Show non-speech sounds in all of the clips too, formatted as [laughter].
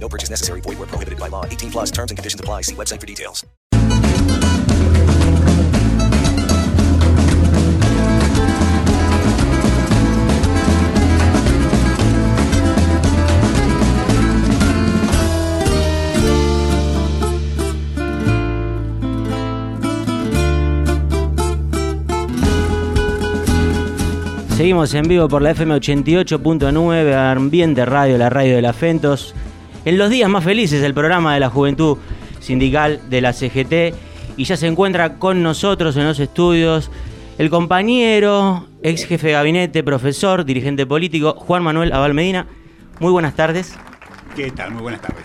No purchase necessary. Void where prohibited by law. 18 plus terms and conditions apply. See website for details. Seguimos en vivo por la FM 88.9, Ambiente Radio, la radio de la Fentos. En los días más felices, el programa de la Juventud Sindical de la CGT. Y ya se encuentra con nosotros en los estudios el compañero, ex jefe de gabinete, profesor, dirigente político, Juan Manuel Abal Medina. Muy buenas tardes. ¿Qué tal? Muy buenas tardes.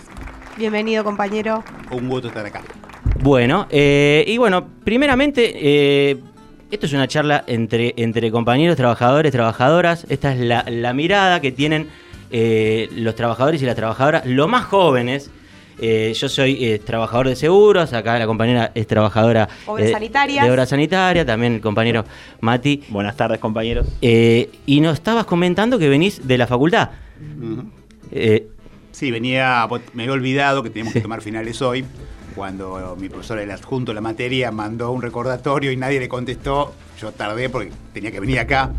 Bienvenido, compañero. Un gusto estar acá. Bueno, eh, y bueno, primeramente, eh, esto es una charla entre, entre compañeros, trabajadores, trabajadoras. Esta es la, la mirada que tienen eh, los trabajadores y las trabajadoras, lo más jóvenes. Eh, yo soy eh, trabajador de seguros, acá la compañera es trabajadora Obras eh, de obra sanitaria, también el compañero Mati. Buenas tardes, compañeros. Eh, y nos estabas comentando que venís de la facultad. Eh, Sí, venía, me había olvidado que teníamos que tomar finales hoy, cuando mi profesor, el adjunto de la materia, mandó un recordatorio y nadie le contestó. Yo tardé porque tenía que venir acá.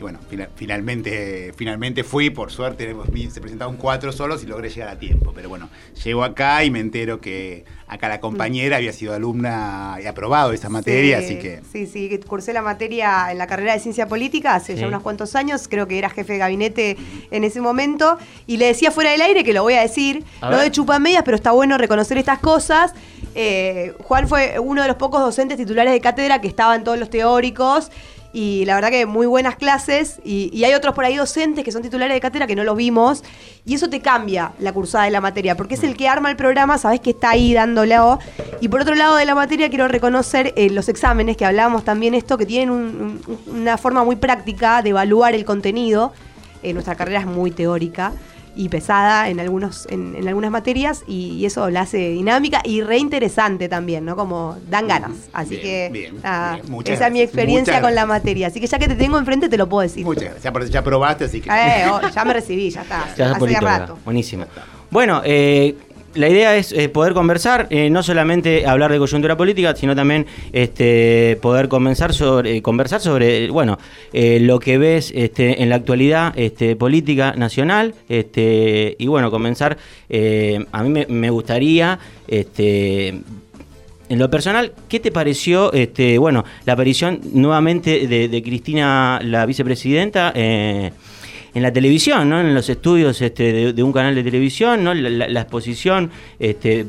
Y bueno, fina- finalmente, finalmente fui, por suerte se presentaron cuatro solos y logré llegar a tiempo. Pero bueno, llego acá y me entero que acá la compañera había sido alumna y aprobado esa materia, Sí, así que Sí, sí, cursé la materia en la carrera de ciencia política hace Sí. ya unos cuantos años, creo que era jefe de gabinete en ese momento, y le decía fuera del aire, que lo voy a decir, A no ver. de chupamedias, pero está bueno reconocer estas cosas. Eh, Juan fue uno de los pocos docentes titulares de cátedra que estaban todos los teóricos. Y la verdad que muy buenas clases. Y, hay otros por ahí docentes que son titulares de cátedra que no los vimos. Y eso te cambia la cursada de la materia. Porque es el que arma el programa, sabes que está ahí dándolo. Y por otro lado de la materia quiero reconocer eh, los exámenes, que hablábamos también esto, que tienen un- un- una forma muy práctica de evaluar el contenido. Eh, nuestra carrera es muy teórica y pesada en algunos en, en algunas materias y, y eso la hace dinámica y reinteresante también, ¿no? Como dan ganas. Así Bien, que bien, nada, bien. Muchas esa es mi experiencia Muchas con la materia. Así que ya que te tengo enfrente te lo puedo decir. muchas gracias. Ya, probaste, así que... Eh, oh, ya me recibí, ya está. Ya hace rato. Buenísimo. Bueno, eh, la idea es eh, poder conversar, eh, no solamente hablar de coyuntura política, sino también este, poder comenzar sobre, eh, conversar sobre bueno, lo que ves este, en la actualidad este, política nacional. Este, y bueno, comenzar, a mí me, gustaría... Este, en lo personal, ¿qué te pareció este, bueno, la aparición nuevamente de, Cristina, la vicepresidenta, en la televisión, ¿no? en los estudios este, de, un canal de televisión, ¿no? la, exposición? Este,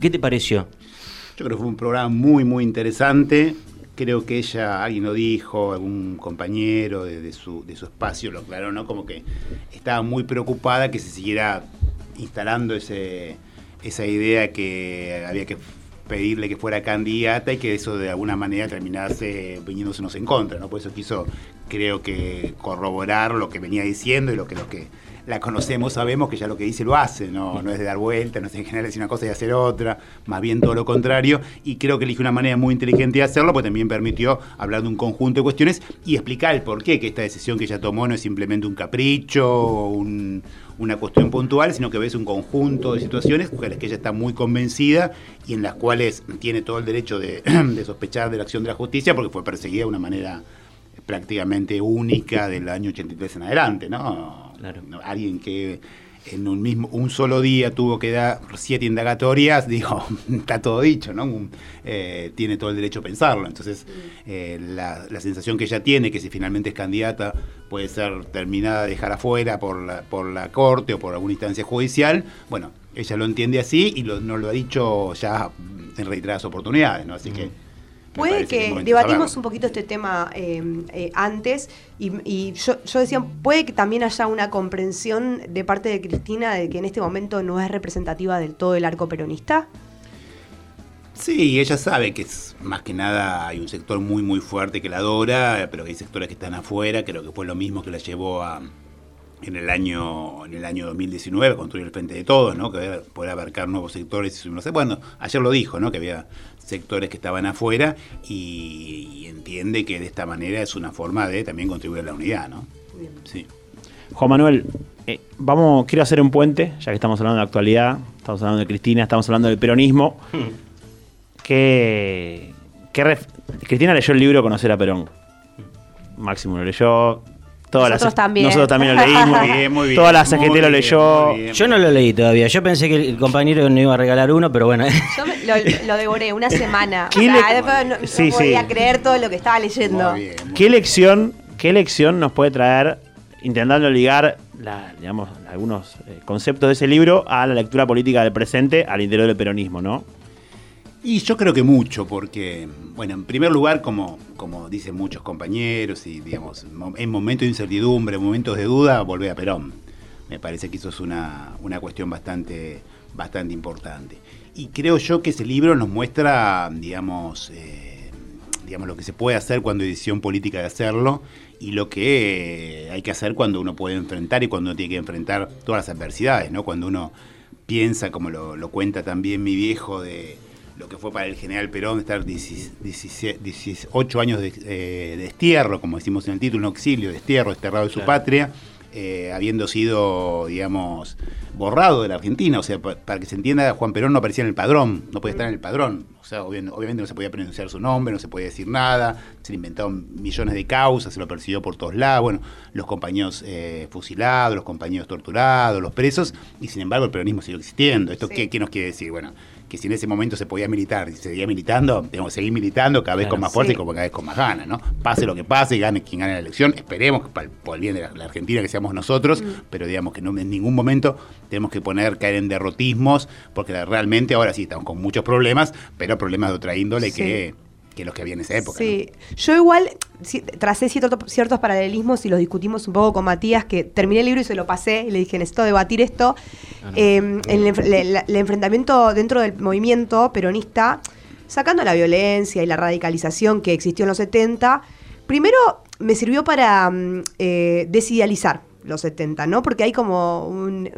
¿Qué te pareció? Yo creo que fue un programa muy, muy interesante. Creo que ella, alguien lo dijo, algún compañero de, de su, de su espacio lo aclaró, ¿no? Como que estaba muy preocupada que se siguiera instalando ese, esa idea que había que pedirle que fuera candidata y que eso de alguna manera terminase viniéndosenos en contra, ¿no? Por eso quiso, creo que, corroborar lo que venía diciendo y lo que los que la conocemos sabemos que ya lo que dice lo hace, no, no es de dar vuelta, no es en general decir una cosa y hacer otra, más bien todo lo contrario, y creo que eligió una manera muy inteligente de hacerlo, pues también permitió hablar de un conjunto de cuestiones y explicar el por qué que esta decisión que ella tomó no es simplemente un capricho o un- una cuestión puntual, sino que ves un conjunto de situaciones con las que ella está muy convencida y en las cuales tiene todo el derecho de, [clears throat] de sospechar de la acción de la justicia porque fue perseguida de una manera prácticamente única del año 83 en adelante, ¿no? Claro. No, Alguien que en un mismo un solo día tuvo que dar siete indagatorias, [laughs] digo, está todo dicho, ¿no? Un- eh, tiene todo el derecho a pensarlo. Entonces, eh, la, la sensación que ella tiene, que si finalmente es candidata, puede ser terminada de dejar afuera por la, por la corte o por alguna instancia judicial, bueno, ella lo entiende así y lo- nos lo ha dicho ya en reiteradas oportunidades, ¿no? Así que... Puede que de debatimos un poquito este tema eh, eh, antes y, y yo, yo decía, puede que también haya una comprensión de parte de Cristina de que en este momento no es representativa del todo el arco peronista. Sí, ella sabe que es más que nada hay un sector muy muy fuerte que la adora, pero que hay sectores que están afuera, creo que fue lo mismo que la llevó a en el año en el año 2019 a construir el frente de todos, ¿no? Que poder abarcar nuevos sectores y no sé, bueno, ayer lo dijo, ¿no? Que había sectores que estaban afuera y, y entiende que de esta manera es una forma de también contribuir a la unidad, ¿no? Sí. Juan Manuel, eh, vamos, quiero hacer un puente, ya que estamos hablando de actualidad, estamos hablando de Cristina, estamos hablando del peronismo. ¿Qué, qué ref- Cristina leyó el libro Conocer a Perón. Máximo lo leyó. Todas Nosotros las, también. Nosotros también lo leímos. [laughs] Muy bien, muy bien, Toda la CGT lo leyó. bien. Yo no lo leí todavía. Yo pensé que el compañero no iba a regalar uno, pero bueno. Yo me- lo, lo devoré una semana. O ¿Qué sea, le- después no, no Sí, sí. podía creer todo lo que estaba leyendo. Muy bien, muy ¿Qué lección, ¿Qué lección nos puede traer intentando ligar la- digamos, algunos eh, conceptos de ese libro a la lectura política del presente al interior del peronismo, ¿no? Y yo creo que mucho, porque, bueno, en primer lugar, como, como dicen muchos compañeros, y digamos, mo- en momentos de incertidumbre, en momentos de duda, volver a Perón. Me parece que eso es una, una cuestión bastante, bastante importante. Y creo yo que ese libro nos muestra, digamos, eh, digamos, lo que se puede hacer cuando hay decisión política de hacerlo y lo que hay que hacer cuando uno puede enfrentar y cuando uno tiene que enfrentar todas las adversidades, ¿no? Cuando uno piensa, como lo cuenta también mi viejo, de lo que fue para el general Perón estar 17 18 años de, eh, de destierro, como decimos en el título, un exilio, destierro, desterrado de su Claro. patria, eh, habiendo sido, digamos, borrado de la Argentina. O sea, pa- para que se entienda, Juan Perón no aparecía en el padrón, no podía estar en el padrón. O sea, obvi- obviamente no se podía pronunciar su nombre, no se podía decir nada, se le inventaron millones de causas, se lo persiguió por todos lados, bueno, los compañeros eh, fusilados, los compañeros torturados, los presos, y sin embargo el peronismo siguió existiendo. ¿Esto Sí. qué, qué nos quiere decir? Bueno, que si en ese momento se podía militar y se seguía militando, tenemos que seguir militando cada vez Claro. con más fuerza Sí. y como cada vez con más ganas, ¿no? Pase lo que pase, gane quien gane la elección, esperemos que para el, por el bien de la, la Argentina que seamos nosotros, pero digamos que no en ningún momento tenemos que poner, caer en derrotismos, porque realmente ahora sí estamos con muchos problemas, pero problemas de otra índole Sí. que, que los que había en esa época. Sí, yo igual sí, tracé cierto- ciertos paralelismos y los discutimos un poco con Matías, que terminé el libro y se lo pasé y le dije, necesito debatir esto. Eh, en el, enfrentamiento dentro del movimiento peronista, sacando la violencia y la radicalización que existió en los 70, primero me sirvió para mm, eh, desidealizar los 70, ¿no? Porque hay como un,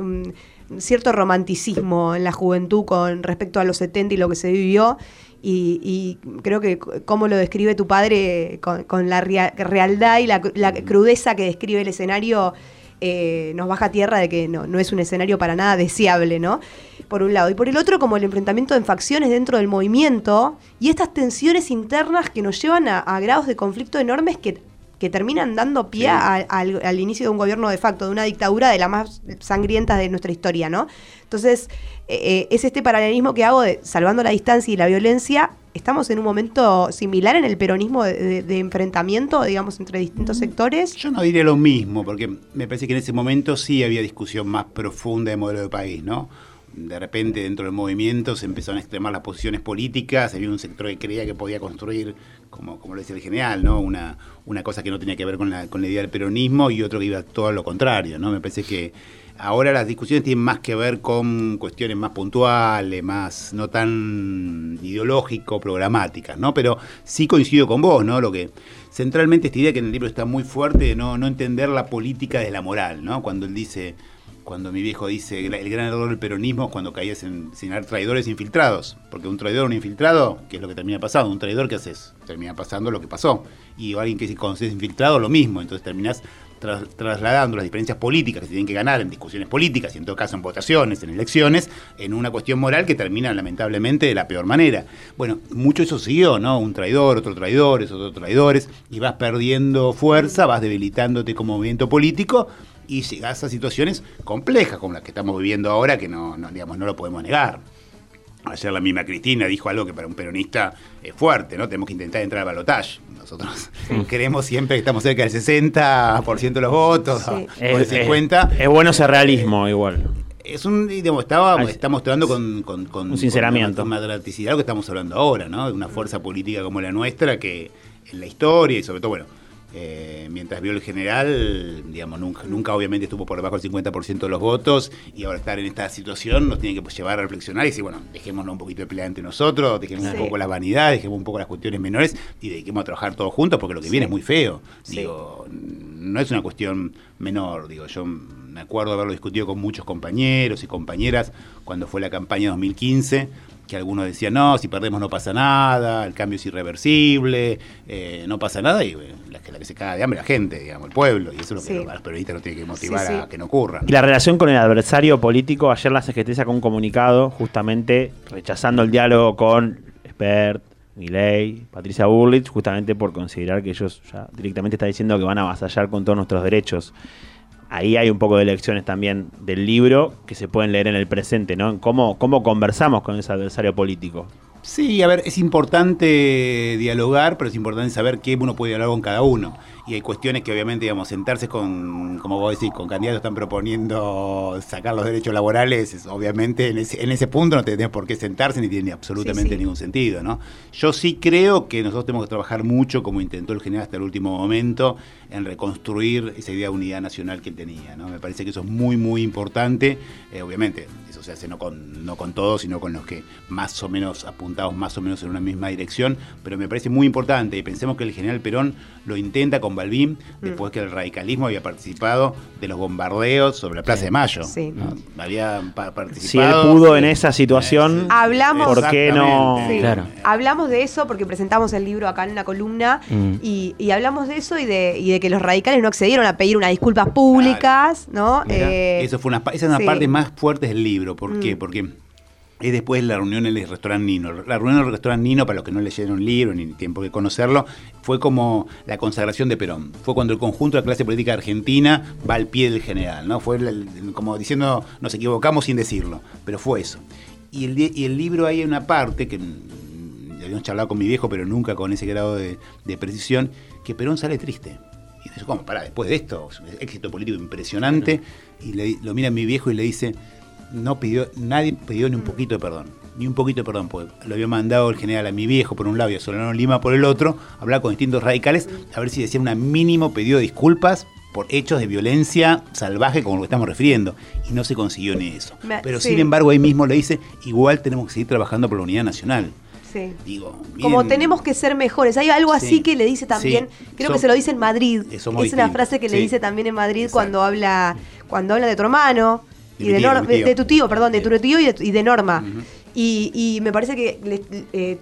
un cierto romanticismo en la juventud con respecto a los 70 y lo que se vivió. Y, y creo que cómo lo describe tu padre con, con la rea- realidad y la, la crudeza que describe el escenario eh, nos baja a tierra de que no, no es un escenario para nada deseable, ¿no? Por un lado. Y por el otro, como el enfrentamiento en facciones dentro del movimiento y estas tensiones internas que nos llevan a, a grados de conflicto enormes que, que terminan dando pie Sí. a- al, al inicio de un gobierno de facto, de una dictadura de las más sangrientas de nuestra historia, ¿no? Entonces, eh, eh, es este paralelismo que hago de salvando la distancia y la violencia. Estamos en un momento similar en el peronismo de, de- de enfrentamiento, digamos, entre distintos sectores. Yo no diría lo mismo, porque me parece que en ese momento sí había discusión más profunda de modelo de país, ¿no? De repente dentro del movimiento se empezaron a extremar las posiciones políticas, había un sector que creía que podía construir, como, como lo decía el general, ¿no? Una, una cosa que no tenía que ver con la, con la idea del peronismo y otro que iba todo lo contrario, ¿no? Me parece que ahora las discusiones tienen más que ver con cuestiones más puntuales, más no tan ideológico, programáticas, ¿no? Pero sí coincido con vos, ¿no? Lo que centralmente esta idea que en el libro está muy fuerte de no, no entender la política de la moral, ¿no? Cuando él dice, cuando mi viejo dice el gran error del peronismo es cuando caías en señalar traidores infiltrados, porque un traidor, un infiltrado, ¿qué es lo que termina pasando? Un traidor, ¿qué haces? Termina pasando lo que pasó. Y alguien que se conoce infiltrado, lo mismo. Entonces terminás tras- trasladando las diferencias políticas que se tienen que ganar en discusiones políticas y en todo caso en votaciones, en elecciones, en una cuestión moral que termina lamentablemente de la peor manera. Bueno, mucho eso siguió, ¿no? Un traidor, otro traidor, otro traidores, y vas perdiendo fuerza, vas debilitándote como movimiento político y llegás a situaciones complejas como las que estamos viviendo ahora, que no, no, digamos, no lo podemos negar. Ayer la misma Cristina dijo algo que para un peronista es fuerte, ¿no? Tenemos que intentar entrar al balotaje. Nosotros queremos [laughs] siempre que estamos cerca del 60% de los votos, Sí. o Es, del 50%. es- es bueno ese realismo igual. Es un, digamos, estaba, Ay, está mostrando con, con, con- Un sinceramiento. con una dramaticidad lo que estamos hablando ahora, ¿no? De una fuerza política como la nuestra que en la historia y sobre todo, bueno, eh, mientras vio el general, digamos, nunca, nunca obviamente estuvo por debajo del 50% de los votos y ahora estar en esta situación nos tiene que pues, llevar a reflexionar y decir, bueno, dejémonos un poquito de pelea entre nosotros, dejemos Sí. un poco la vanidad, dejemos un poco las cuestiones menores y dediquemos a trabajar todos juntos porque lo que viene es muy feo. Digo, no es una cuestión menor, digo, yo me acuerdo haberlo discutido con muchos compañeros y compañeras cuando fue la campaña 2015, que algunos decían, no, si perdemos no pasa nada, el cambio es irreversible, eh, no pasa nada, y bueno, la, que- la que se caga de hambre la gente, digamos, el pueblo, y eso es lo que Sí. los periodistas nos tiene que motivar Sí, sí. a que no ocurra. Y la relación con el adversario político, ayer la CGT sacó un comunicado justamente rechazando el diálogo con Spert, Milei, Patricia Burlich, justamente por considerar que ellos ya directamente están diciendo que van a avasallar con todos nuestros derechos. Ahí hay un poco de lecciones también del libro que se pueden leer en el presente, ¿no? En cómo, cómo conversamos con ese adversario político. Sí, a ver, es importante dialogar, pero es importante saber qué uno puede dialogar con cada uno. Y hay cuestiones que obviamente, digamos, sentarse con, como vos decís, con candidatos que están proponiendo sacar los derechos laborales, es- obviamente en ese, en ese punto no tenés por qué sentarse ni tiene absolutamente Sí, sí. ningún sentido, ¿no? Yo sí creo que nosotros tenemos que trabajar mucho, como intentó el general hasta el último momento, en reconstruir esa idea de unidad nacional que él tenía, ¿no? Me parece que eso es muy, muy importante. Eh, obviamente, eso se hace no con, no con todos, sino con los que más o menos apuntados más o menos en una misma dirección, pero me parece muy importante. Y pensemos que el general Perón lo intenta con Balbín, después que el radicalismo había participado de los bombardeos sobre la Plaza de Mayo. Sí. ¿no? Había pa- Si él participado. pudo en esa situación, Hablamos- ¿por qué no? Exactamente. Sí. Claro. Hablamos de eso porque presentamos el libro acá en una columna Mm. y, y hablamos de eso y de, y de que los radicales no accedieron a pedir unas disculpas públicas, ¿no? Mirá, Eh, eso fue una, esa es una sí. parte más fuerte del libro. ¿Por qué? Mm. Porque es después la reunión en el restaurante Nino. La reunión en el restaurante Nino, para los que no leyeron el libro ni tiempo de conocerlo, fue como la consagración de Perón. Fue cuando el conjunto de la clase política argentina va al pie del general. ¿no? Fue como diciendo, nos equivocamos sin decirlo. Pero fue eso. Y el, y el libro hay una parte que mm, habíamos charlado con mi viejo, pero nunca con ese grado de, de precisión, que Perón sale triste. Y dice, ¿cómo? Pará, después de esto, éxito político impresionante. Y le- lo mira mi viejo y le dice, no pidió, nadie pidió ni un poquito de perdón. Ni un poquito de perdón, porque lo había mandado el general a mi viejo por un lado y a Solano Lima por el otro, hablar con distintos radicales, a ver si decía un mínimo pedido de disculpas por hechos de violencia salvaje como lo que estamos refiriendo. Y no se consiguió ni eso. Pero sí. sin embargo ahí mismo le dice, igual tenemos que seguir trabajando por la unidad nacional. sí. Digo, Como tenemos que ser mejores. Hay algo así Sí. que le dice también, Sí. creo que se lo dice en Madrid. Eh, Es una frase que le dice también en Madrid Exacto. cuando habla cuando habla de tu hermano y de, tío, de tu tío, perdón, de tu tío y de, y de Norma. Y, y me parece que le- eh,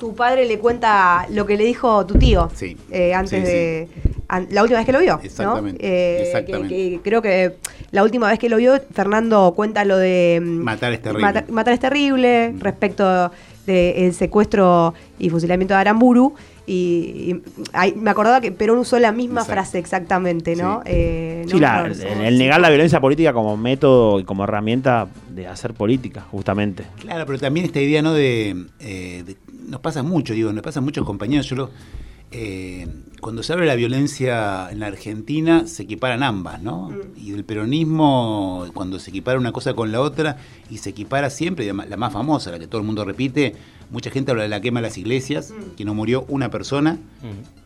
tu padre le cuenta lo que le dijo tu tío Sí. eh, antes Sí, de an- la última vez que lo vio. ¿no? Exactamente, Eh, exactamente. que- que creo que la última vez que lo vio, Fernando cuenta lo de mm, Matar es terrible. Matar, matar es terrible respecto del secuestro y fusilamiento de Aramburu. Y, y ahí me acordaba que Perón usó la misma Exacto. frase exactamente, ¿no? Sí. Eh, Sí, no- la- no- el, el negar la violencia política como método y como herramienta de hacer política, justamente. Claro, pero también esta idea, ¿no? De, eh, de- nos pasa mucho, digo, nos pasa a muchos compañeros. Yo lo, eh, cuando se habla de la violencia en la Argentina, se equiparan ambas, ¿no? Y del peronismo, cuando se equipara una cosa con la otra, y se equipara siempre, y la más famosa, la que todo el mundo repite, mucha gente habla de la quema de las iglesias, que no murió una persona,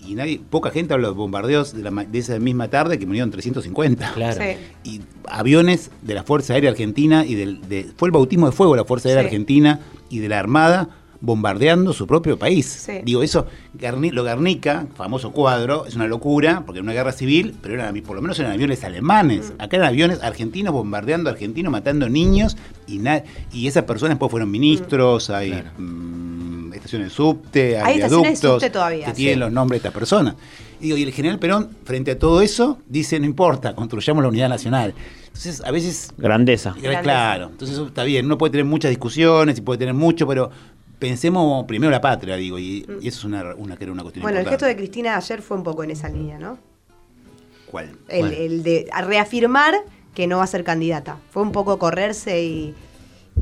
y nadie, poca gente habla de los bombardeos de, la ma- de esa misma tarde que murieron 350 Claro. Sí. y aviones de la Fuerza Aérea Argentina y del, de, fue el bautismo de fuego de la Fuerza Aérea Sí. Argentina y de la Armada bombardeando su propio país. Sí. Digo, eso, Garni- lo Garnica, famoso cuadro, es una locura, porque era una guerra civil, pero eran, por lo menos eran aviones alemanes. Acá eran aviones argentinos bombardeando argentinos, matando niños, y, na- y esas personas después fueron ministros, hay mm, estaciones de subte, hay, Hay estaciones de viaductos subte todavía, que tienen los nombres de estas personas. Y, digo, y el general Perón, frente a todo eso, dice, no importa, construyamos la unidad nacional. Entonces, a veces Grandeza. Claro, Claro, entonces eso está bien, uno puede tener muchas discusiones y puede tener mucho, pero pensemos primero la patria, digo, y, y eso es una, una, que era una cuestión Bueno, el gesto de Cristina ayer fue un poco en esa línea, ¿no? ¿Cuál? El, de reafirmar que no va a ser candidata. Fue un poco correrse y,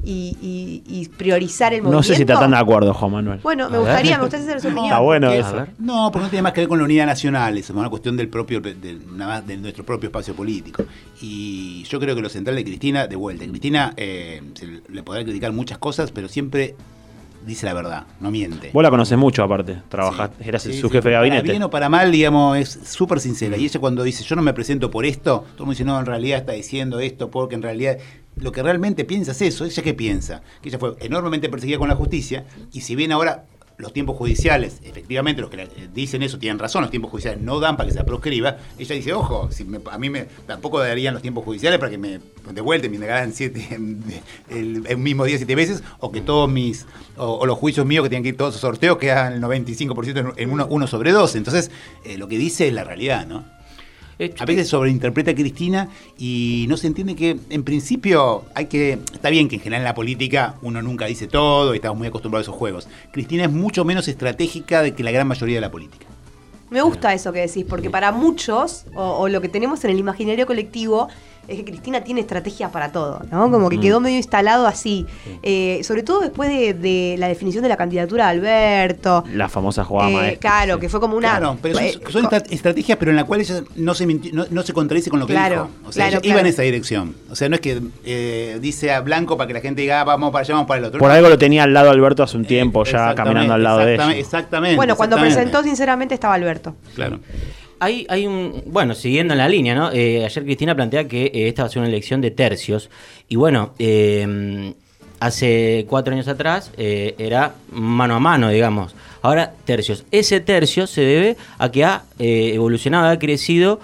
y- y- y priorizar el No movimiento. sé si está tan de acuerdo, Juan Manuel. Bueno, me gustaría, me gustaría saber su [laughs] opinión. Está bueno. No, porque no tiene más que ver con la unidad nacional, es una cuestión del propio, del- de nuestro propio espacio político. Y yo creo que lo central de Cristina, de vuelta, Cristina eh, se le podrá criticar muchas cosas, pero siempre dice la verdad, no miente. Vos la conocés mucho, aparte. Trabajaste, eras Sí, su sí, jefe de Para gabinete. bien o para mal, digamos, es súper sincera. Y ella cuando dice, yo no me presento por esto, todo el mundo dice, no, en realidad está diciendo esto porque en realidad lo que realmente piensa es eso. ¿Ella qué piensa? Que ella fue enormemente perseguida con la justicia y si bien ahora los tiempos judiciales, efectivamente, los que eh, dicen eso tienen razón, los tiempos judiciales no dan para que se proscriba, ella dice, ojo, si me- a mí me, tampoco darían los tiempos judiciales para que me devuelten, me negaran siete, [laughs] el, mismo día siete veces, o que todos mis, o, los juicios míos que tienen que ir todos esos sorteos quedan el 95% en, en uno, sobre 12. Entonces, eh, lo que dice es la realidad, ¿no? Eh, A veces sobreinterpreta a Cristina y no se entiende que en principio hay que. Está bien que en general en la política uno nunca dice todo y estamos muy acostumbrados a esos juegos. Cristina es mucho menos estratégica de que la gran mayoría de la política. Me gusta eso que decís, porque para muchos, o, o lo que tenemos en el imaginario colectivo, es que Cristina tiene estrategias para todo, ¿no? Como que Mm. quedó medio instalado así. Eh, sobre todo después de, de la definición de la candidatura de Alberto. La famosa jugada Eh, maestra. claro, que fue como una. Claro, pero son, eh, estrategias, pero en la cual ella no se, minti- no, no se contradice con lo que Claro, dijo. O sea, claro, ella iba en esa dirección. O sea, no es que eh, dice a Blanco para que la gente diga, ah, vamos para allá, vamos para el otro. Por algo lo tenía al lado Alberto hace un tiempo, ya caminando al lado de exactamente, ella. Exactamente. bueno, cuando presentó, sinceramente, estaba Alberto. Claro. Hay, hay un. Bueno, siguiendo en la línea, ¿no? Eh, ayer Cristina plantea que eh, esta va a ser una elección de tercios. Y bueno, eh, hace cuatro años atrás eh, era mano a mano, digamos. Ahora tercios. Ese tercio se debe a que ha evolucionado, ha crecido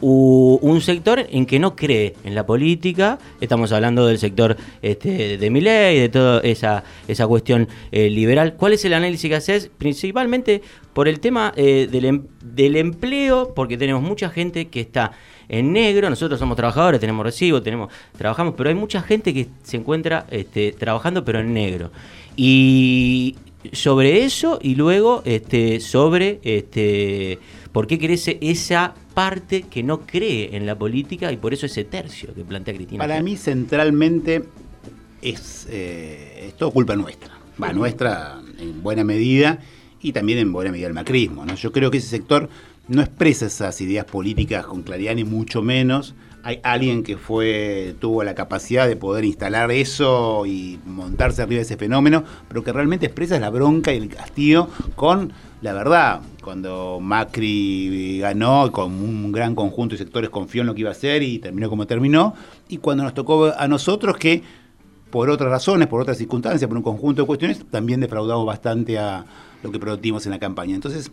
un sector en que no cree en la política. Estamos hablando del sector este, de Milei, de toda esa, esa cuestión eh, liberal. ¿Cuál es el análisis que haces? Principalmente por el tema eh, del, em- del empleo, porque tenemos mucha gente que está en negro. Nosotros somos trabajadores, tenemos recibo, tenemos, trabajamos, pero hay mucha gente que se encuentra este, trabajando, pero en negro. Y sobre eso y luego este, sobre este, por qué crece esa parte que no cree en la política y por eso ese tercio que plantea Cristina. Para mí, centralmente, es, eh, es todo culpa nuestra. Va, nuestra en buena medida y también en buena medida el macrismo. ¿no? Yo creo que ese sector no expresa esas ideas políticas con claridad, ni mucho menos. Hay alguien que fue tuvo la capacidad de poder instalar eso y montarse arriba de ese fenómeno, pero que realmente expresa la bronca y el castigo con la verdad. Cuando Macri ganó, con un gran conjunto de sectores confió en lo que iba a hacer y terminó como terminó, y cuando nos tocó a nosotros que por otras razones, por otras circunstancias, por un conjunto de cuestiones, también defraudamos bastante a lo que prometimos en la campaña. Entonces,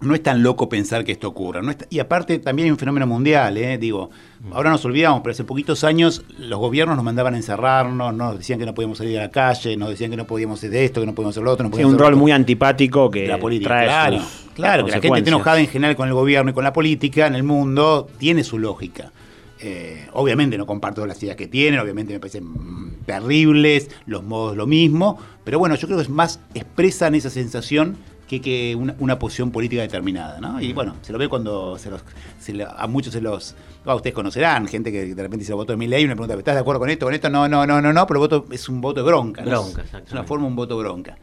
no es tan loco pensar que esto ocurra. No y aparte también hay un fenómeno mundial, ¿eh? digo, ahora nos olvidamos, pero hace poquitos años los gobiernos nos mandaban a encerrarnos, nos decían que no podíamos salir a la calle, nos decían que no podíamos hacer esto, que no podíamos hacer lo otro. No podíamos un hacer lo rol otro. muy antipático que la política. trae claro, claro, que la gente consecuencias. enojada en general con el gobierno y con la política en el mundo tiene su lógica. Eh, obviamente no comparto las ideas que tienen, obviamente me parecen mm, terribles, los modos lo mismo, pero bueno, yo creo que es más expresan esa sensación que, que una, una posición política determinada, ¿no? Y bueno, se lo ve cuando se los, se lo- a muchos se los, ah, ustedes conocerán, gente que de repente dice voto de mi ley y me pregunta, ¿estás de acuerdo con esto? Con esto, no, no, no, no, no, pero el voto es un voto de bronca, ¿no? Bronca, Es una forma un voto bronca.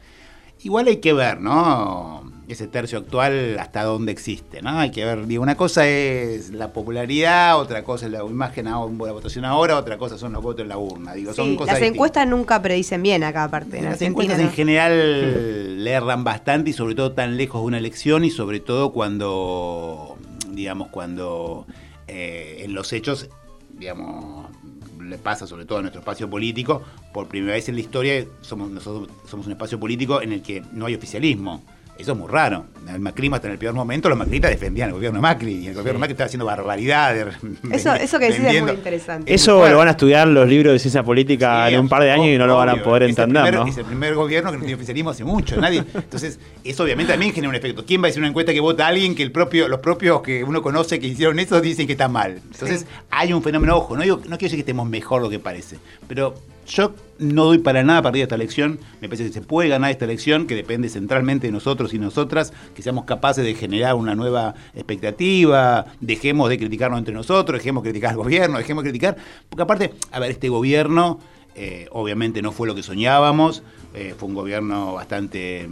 Igual hay que ver, ¿no? Ese tercio actual hasta dónde existe, ¿no? Hay que ver, digo, una cosa es la popularidad, otra cosa es la imagen, la votación ahora, otra cosa son los votos en la urna. Digo, son cosas las distintas. encuestas nunca predicen bien acá, aparte. En Las Argentina, encuestas ¿no? en general [laughs] le erran bastante y sobre todo tan lejos de una elección y sobre todo cuando, digamos, cuando eh, en los hechos, digamos, le pasa sobre todo a nuestro espacio político, por primera vez en la historia somos nosotros somos un espacio político en el que no hay oficialismo. Eso es muy raro. El macrismo hasta en el peor momento, los macristas defendían al gobierno de Macri y el gobierno de Macri estaba haciendo barbaridades. [laughs] Eso, eso que decís es muy interesante. Eso lo van a estudiar los libros de ciencia política Sí, en un par de años y no lo van a poder entender, primer- ¿no? Es el primer gobierno que no tiene oficialismo hace mucho, nadie. Entonces, eso obviamente también genera un efecto. ¿Quién va a hacer una encuesta que vota a alguien que el propio, los propios que uno conoce que hicieron eso dicen que está mal? Entonces, hay un fenómeno, ojo, no, digo- no quiero decir que estemos mejor lo que parece, pero Yo no doy para nada partida esta elección. Me parece que se puede ganar esta elección, que depende centralmente de nosotros y nosotras, que seamos capaces de generar una nueva expectativa, dejemos de criticarnos entre nosotros, dejemos de criticar al gobierno, dejemos de criticar. Porque aparte, a ver, este gobierno eh, obviamente no fue lo que soñábamos, eh, fue un gobierno bastante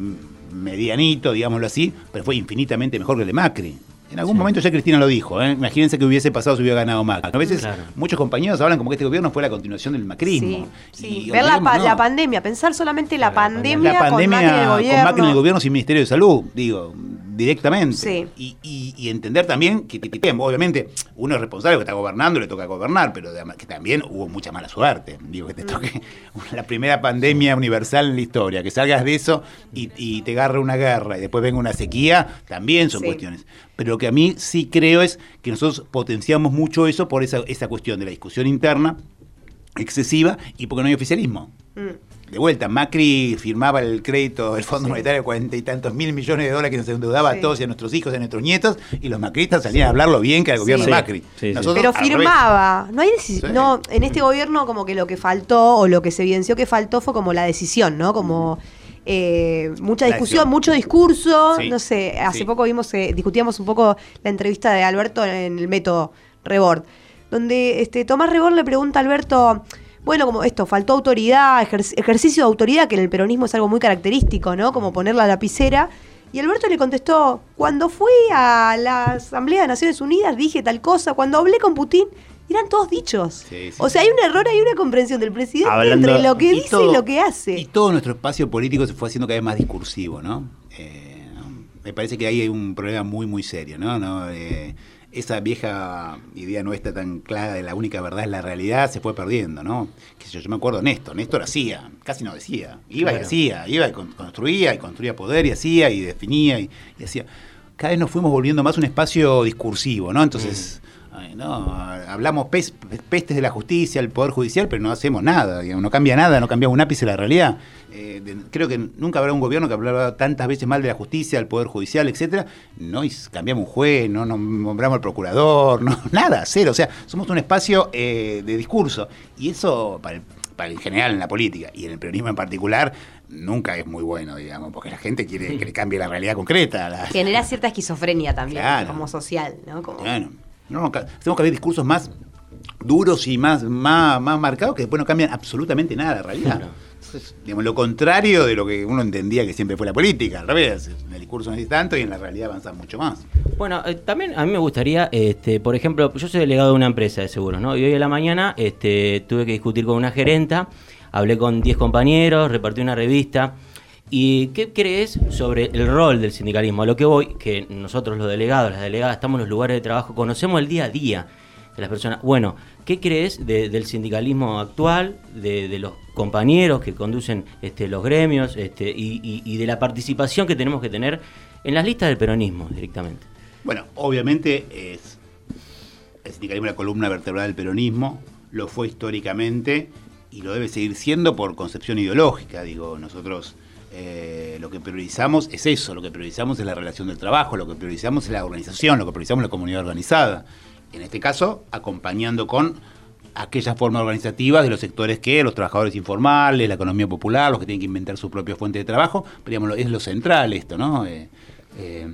medianito, digámoslo así, pero fue infinitamente mejor que el de Macri. En algún momento ya Cristina lo dijo, ¿eh? imagínense que hubiese pasado si hubiera ganado Macri. A veces muchos compañeros hablan como que este gobierno fue la continuación del macrismo. Sí, Y ver la, olvidemos, pa- no. la pandemia, pensar solamente la pandemia, La pandemia con Macri en el gobierno. con Macri en el gobierno sin Ministerio de Salud, digo, directamente. Sí. Y, y- y entender también que, que- que, obviamente, uno es responsable que está gobernando, le toca gobernar, pero que también hubo mucha mala suerte. Digo, que te toque [laughs] la primera pandemia universal en la historia, que salgas de eso y, y te agarre una guerra y después venga una sequía, también son Sí. cuestiones. Pero lo que a mí sí creo es que nosotros potenciamos mucho eso por esa, esa cuestión de la discusión interna excesiva y porque no hay oficialismo. Mm. De vuelta, Macri firmaba el crédito del Fondo Monetario de cuarenta y tantos mil millones de dólares que nos endeudaba Sí. a todos y a nuestros hijos y a nuestros nietos, y los macristas salían a hablar lo bien que era el gobierno Sí. de Macri. Sí, sí. Nosotros, Pero firmaba. No hay no, en este gobierno como que lo que faltó o lo que se evidenció que faltó fue como la decisión, ¿no? Como eh, mucha discusión, mucho discurso. Sí. No sé, hace Sí. poco vimos, eh, discutíamos un poco la entrevista de Alberto en el método Rebord, donde este Tomás Rebord le pregunta a Alberto, bueno, como esto, faltó autoridad, ejer- ejercicio de autoridad, que en el peronismo es algo muy característico, ¿no? Como poner la lapicera. Y Alberto le contestó, cuando fui a la Asamblea de Naciones Unidas dije tal cosa, cuando hablé con Putin, eran todos dichos. Sí, sí. O sea, hay un error, hay una comprensión del presidente Hablando- entre lo que Y dice todo- y lo que hace. Y todo nuestro espacio político se fue haciendo cada vez más discursivo, ¿no? Eh, me parece que ahí hay un problema muy, muy serio, ¿no? ¿No? Eh, esa vieja idea nuestra tan clara de la única verdad es la realidad se fue perdiendo, ¿no? Sé yo, yo me acuerdo de Néstor, Néstor hacía, casi no decía, iba y hacía, iba y con- construía y construía poder y hacía y definía y, y hacía. Cada vez nos fuimos volviendo más un espacio discursivo, ¿no? Entonces... no, hablamos pes- pestes de la justicia, el poder judicial, pero no hacemos nada, digamos, no cambia nada, no cambia un ápice la realidad. Eh, de- creo que nunca habrá un gobierno que hablara tantas veces mal de la justicia, del poder judicial, etcétera. No y cambiamos un juez, no, no nombramos al procurador, no, [laughs] nada, cero. O sea, somos un espacio eh, de discurso. Y eso para el, para el general en la política y en el peronismo en particular nunca es muy bueno, digamos, porque la gente quiere que le cambie la realidad concreta. la- Genera cierta esquizofrenia también, Claro. como social, ¿no? Como- Bueno, no, tenemos que haber discursos más duros y más, más, más marcados que después no cambian absolutamente nada la realidad. Entonces, digamos, lo contrario de lo que uno entendía que siempre fue la política, al revés. En el discurso no es tanto y en la realidad avanza mucho más. Bueno, eh, también a mí me gustaría, este, por ejemplo, yo soy delegado de una empresa de seguros, ¿no? Y hoy a la mañana este, tuve que discutir con una gerenta, hablé con 10 compañeros, repartí una revista. ¿Y qué crees sobre el rol del sindicalismo? A lo que voy, que nosotros los delegados, las delegadas, estamos en los lugares de trabajo, conocemos el día a día de las personas. Bueno, ¿qué crees de- del sindicalismo actual, de, los compañeros que conducen este, los gremios este, y, y- de la participación que tenemos que tener en las listas del peronismo directamente? Bueno, obviamente es el sindicalismo la columna vertebral del peronismo, lo fue históricamente y lo debe seguir siendo por concepción ideológica. Digo, nosotros eh, lo que priorizamos es eso, lo que priorizamos es la relación del trabajo, lo que priorizamos es la organización, lo que priorizamos es la comunidad organizada. En este caso, acompañando con aquellas formas organizativas de los sectores que los trabajadores informales, la economía popular, los que tienen que inventar su propia fuente de trabajo, pero digamos, es lo central esto, ¿no? Eh, eh,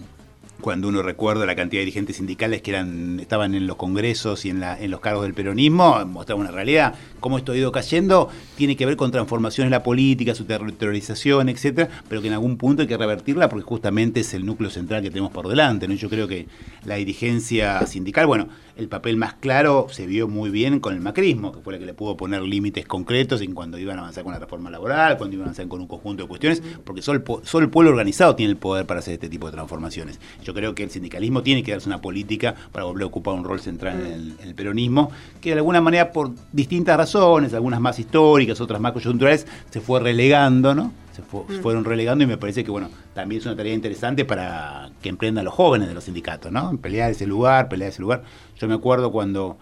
cuando uno recuerda la cantidad de dirigentes sindicales que eran estaban en los congresos y en, la- en los cargos del peronismo, mostraba una realidad. Cómo esto ha ido cayendo tiene que ver con transformaciones en la política, su territorialización, etcétera, pero que en algún punto hay que revertirla porque justamente es el núcleo central que tenemos por delante. ¿no? Yo creo que la dirigencia sindical, bueno, el papel más claro se vio muy bien con el macrismo, que fue la que le pudo poner límites concretos en cuando iban a avanzar con la reforma laboral, cuando iban a avanzar con un conjunto de cuestiones, porque solo el, solo el pueblo organizado tiene el poder para hacer este tipo de transformaciones. Yo creo que el sindicalismo tiene que darse una política para volver a ocupar un rol central en el, en el peronismo, que de alguna manera por distintas razones, algunas más históricas, otras más coyunturales, se fue relegando, ¿no? Se, fu- se fueron relegando y me parece que, bueno, también es una tarea interesante para que emprendan los jóvenes de los sindicatos, ¿no? Pelear ese lugar, pelear ese lugar. Yo me acuerdo cuando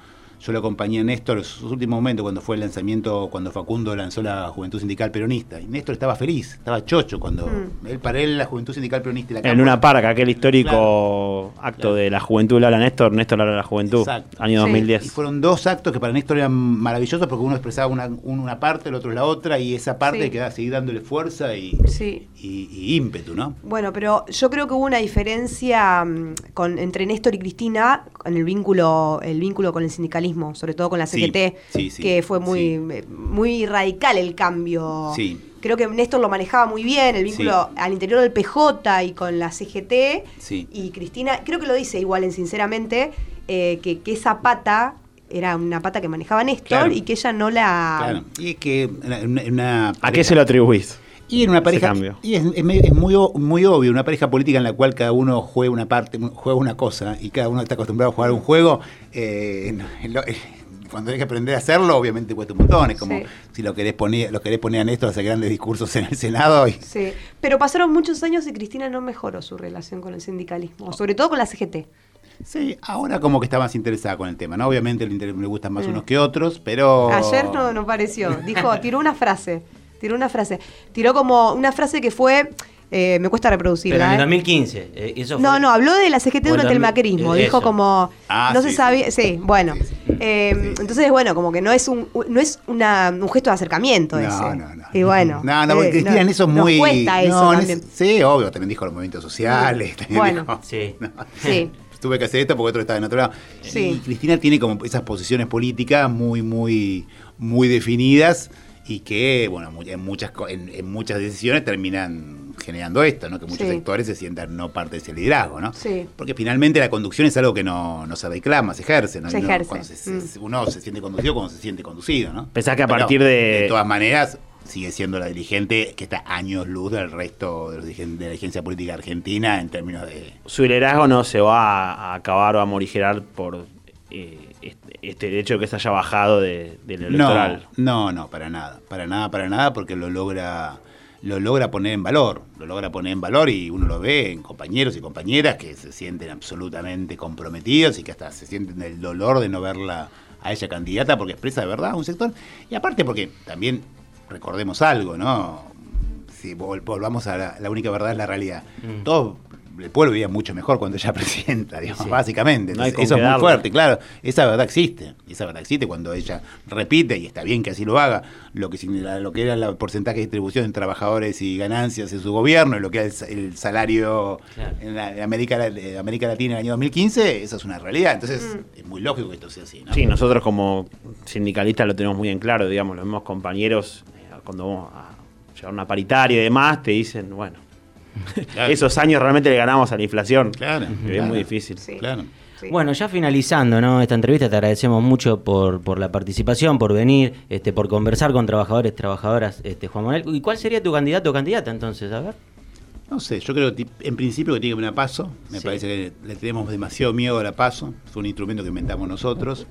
yo lo acompañé a Néstor en sus últimos momentos, cuando fue el lanzamiento, cuando Facundo lanzó la Juventud Sindical Peronista. Y Néstor estaba feliz, estaba chocho cuando. Mm. Él, para él, la Juventud Sindical Peronista y la En una parca, aquel histórico acto de la juventud le habla a Néstor, Néstor le habla a la juventud, Exacto. año Sí. 2010. Y fueron dos actos que para Néstor eran maravillosos porque uno expresaba una, un- una parte, el otro la otra, y esa parte Sí. quedaba seguir dándole fuerza y, Sí. y- y ímpetu, ¿no? Bueno, pero yo creo que hubo una diferencia mm, con, entre Néstor y Cristina en el vínculo, el vínculo con el sindicalismo, sobre todo con la CGT, sí, sí, que fue muy, sí. eh, muy radical el cambio. Sí. Creo que Néstor lo manejaba muy bien, el vínculo Sí. al interior del PJ y con la CGT. Sí. Y Cristina, creo que lo dice igual en Sinceramente, eh, que, que esa pata era una pata que manejaba Néstor Claro. y que ella no la... Claro. Y es que una, una- una ¿A qué se lo atribuís? Y en una pareja. cambio. Y es, es medio- es muy, muy obvio, una pareja política en la cual cada uno juega una parte, juega una cosa y cada uno está acostumbrado a jugar un juego. eh, lo- eh, cuando hay que aprender a hacerlo, obviamente cuesta un montón. Es como Sí. si lo querés poner, lo querés poner a Néstor a hacer grandes discursos en el Senado. Y, Sí, pero pasaron muchos años y Cristina no mejoró su relación con el sindicalismo, sobre todo con la CGT. sí, ahora como que está más interesada con el tema, ¿no? Obviamente le, le gustan más Mm. unos que otros, pero. Ayer no, no pareció. Dijo, tiró una frase. Tiró una frase. Tiró como una frase que fue. eh, me cuesta Pero reproducirla. en el ¿eh? 2015. eh, eso No, fue- no, habló de la CGT durante el macrismo. Dijo eso. como. Ah, no sí, se sí. sabía. Sí, bueno. Eh, Entonces, bueno, como que no es un, no es una, un gesto de acercamiento No, ese. no, no. Y bueno. No, no, porque Cristina en eso es nos muy. cuesta eso no, en también. ese- sí, obvio, también dijo los movimientos sociales. también Bueno. dijo- Sí. [laughs] No. Sí. [laughs] Tuve que hacer esto porque otro estaba en otro lado. Sí. Y Cristina tiene como esas posiciones políticas muy, muy, muy definidas y que, bueno, en muchas, co- en, en muchas decisiones terminan generando esto, ¿no? Que muchos Sí. sectores se sientan no parte de ese liderazgo, ¿no? Sí. Porque finalmente la conducción es algo que no, no se reclama, se ejerce, ¿no? Se Y no- ejerce. cuando se- se- Mm. Uno se siente conducido cuando se siente conducido, ¿no? Pensás que a Pero, partir de- De todas maneras, sigue siendo la dirigente que está años luz del resto de, los dirigen- de la dirigencia política argentina en términos de... Su liderazgo no se va a acabar o a morigerar por eh, este, este hecho que se haya bajado de, del electoral. No, no, no, para nada, para nada, para nada, porque lo logra, lo logra poner en valor, lo logra poner en valor y uno lo ve en compañeros y compañeras que se sienten absolutamente comprometidos y que hasta se sienten el dolor de no verla a ella candidata porque expresa de verdad un sector y aparte porque también recordemos algo, ¿no? Si vol- volvamos a la, la única verdad es la realidad. Mm. Todo el pueblo vivía mucho mejor cuando ella presidenta, [laughs] digamos, Sí. básicamente. No Entonces, eso es muy fuerte, claro. Esa verdad existe. Esa verdad existe cuando ella repite, y está bien que así lo haga, lo que, significa- lo que era el porcentaje de distribución en trabajadores y ganancias en su gobierno, y lo que era el, sa- el salario Claro. en, la- en América, eh, América Latina en el año 2015, esa es una realidad. Entonces, es muy lógico que esto sea así. ¿no? Sí, nosotros como sindicalistas lo tenemos muy en claro, digamos, los mismos compañeros, eh, cuando vamos a llevar una paritaria y demás, te dicen, bueno, Claro. esos años realmente le ganamos a la inflación. Claro, Es muy difícil. Sí. Claro. Sí. Bueno, ya finalizando ¿no? esta entrevista, te agradecemos mucho por, por la participación, por venir, este, por conversar con trabajadores, trabajadoras, este, Juan Manuel. ¿Y cuál sería tu candidato o candidata entonces? A ver. No sé, yo creo que en principio que tiene que haber una paso. Me Sí. parece que le tenemos demasiado miedo a la paso. Fue un instrumento que inventamos nosotros